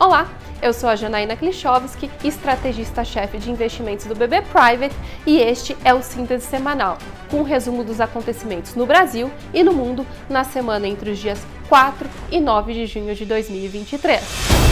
Olá, eu sou a Janaína Klichowski, estrategista-chefe de investimentos do BB Private e este é o Síntese Semanal, com um resumo dos acontecimentos no Brasil e no mundo na semana entre os dias 4 e 9 de junho de 2023.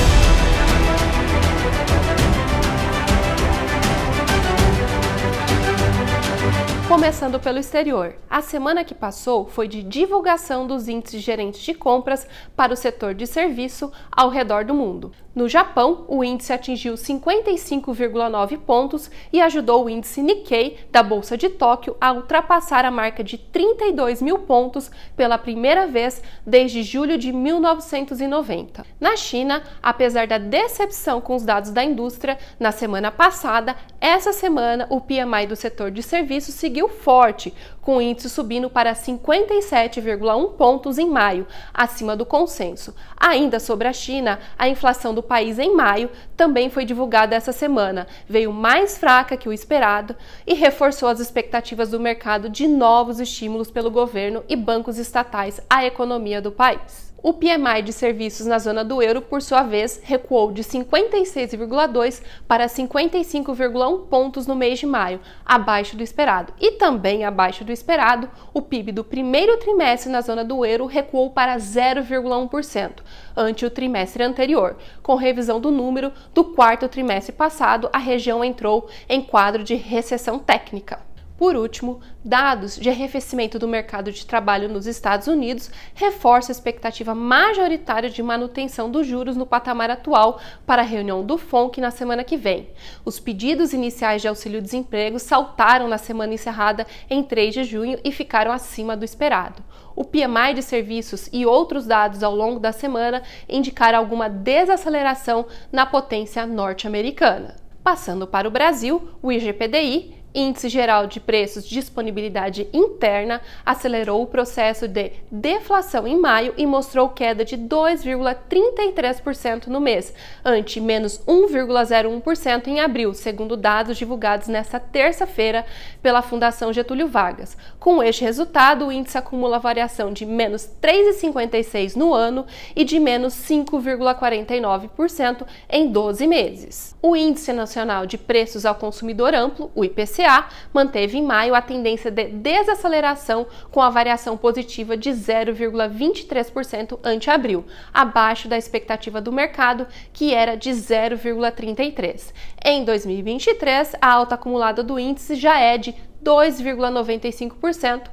Começando pelo exterior, a semana que passou foi de divulgação dos índices gerentes de compras para o setor de serviço ao redor do mundo. No Japão, o índice atingiu 55,9 pontos e ajudou o índice Nikkei da Bolsa de Tóquio a ultrapassar a marca de 32 mil pontos pela primeira vez desde julho de 1990. Na China, apesar da decepção com os dados da indústria na semana passada, essa semana o PMI do setor de serviços seguiu forte, com o índice subindo para 57,1 pontos em maio, acima do consenso. Ainda sobre a China, a inflação do país em maio também foi divulgada essa semana. Veio mais fraca que o esperado e reforçou as expectativas do mercado de novos estímulos pelo governo e bancos estatais à economia do país. O PMI de serviços na zona do euro, por sua vez, recuou de 56,2 para 55,1 pontos no mês de maio, abaixo do esperado. E também abaixo do esperado, o PIB do primeiro trimestre na zona do euro recuou para 0,1%, ante o trimestre anterior. Com revisão do número do quarto trimestre passado, a região entrou em quadro de recessão técnica. Por último, dados de arrefecimento do mercado de trabalho nos Estados Unidos reforçam a expectativa majoritária de manutenção dos juros no patamar atual para a reunião do FONC na semana que vem. Os pedidos iniciais de auxílio-desemprego saltaram na semana encerrada em 3 de junho e ficaram acima do esperado. O PMI de serviços e outros dados ao longo da semana indicaram alguma desaceleração na potência norte-americana. Passando para o Brasil, o IGPDI Índice Geral de Preços de Disponibilidade Interna acelerou o processo de deflação em maio e mostrou queda de 2,33% no mês, ante menos 1,01% em abril, segundo dados divulgados nesta terça-feira pela Fundação Getúlio Vargas. Com este resultado, o índice acumula variação de menos 3,56% no ano e de menos 5,49% em 12 meses. O Índice Nacional de Preços ao Consumidor Amplo, o IPCA, IPCA manteve em maio a tendência de desaceleração com a variação positiva de 0,23% ante abril, abaixo da expectativa do mercado, que era de 0,33%. Em 2023, a alta acumulada do índice já é de 2,95%.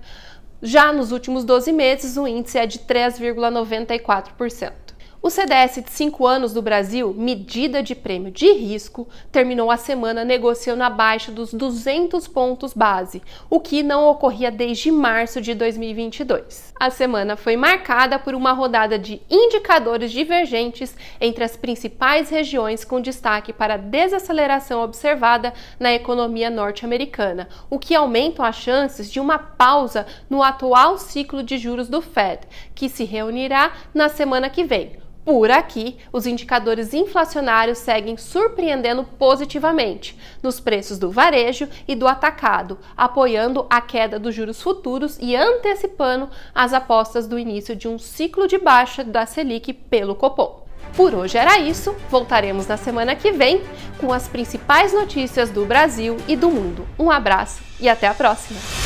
Já nos últimos 12 meses, o índice é de 3,94%. O CDS de 5 anos do Brasil, medida de prêmio de risco, terminou a semana negociando abaixo dos 200 pontos base, o que não ocorria desde março de 2022. A semana foi marcada por uma rodada de indicadores divergentes entre as principais regiões, com destaque para a desaceleração observada na economia norte-americana, o que aumenta as chances de uma pausa no atual ciclo de juros do Fed, que se reunirá na semana que vem por aqui, os indicadores inflacionários seguem surpreendendo positivamente nos preços do varejo e do atacado, apoiando a queda dos juros futuros e antecipando as apostas do início de um ciclo de baixa da Selic pelo Copom. Por hoje era isso, voltaremos na semana que vem com as principais notícias do Brasil e do mundo. Um abraço e até a próxima!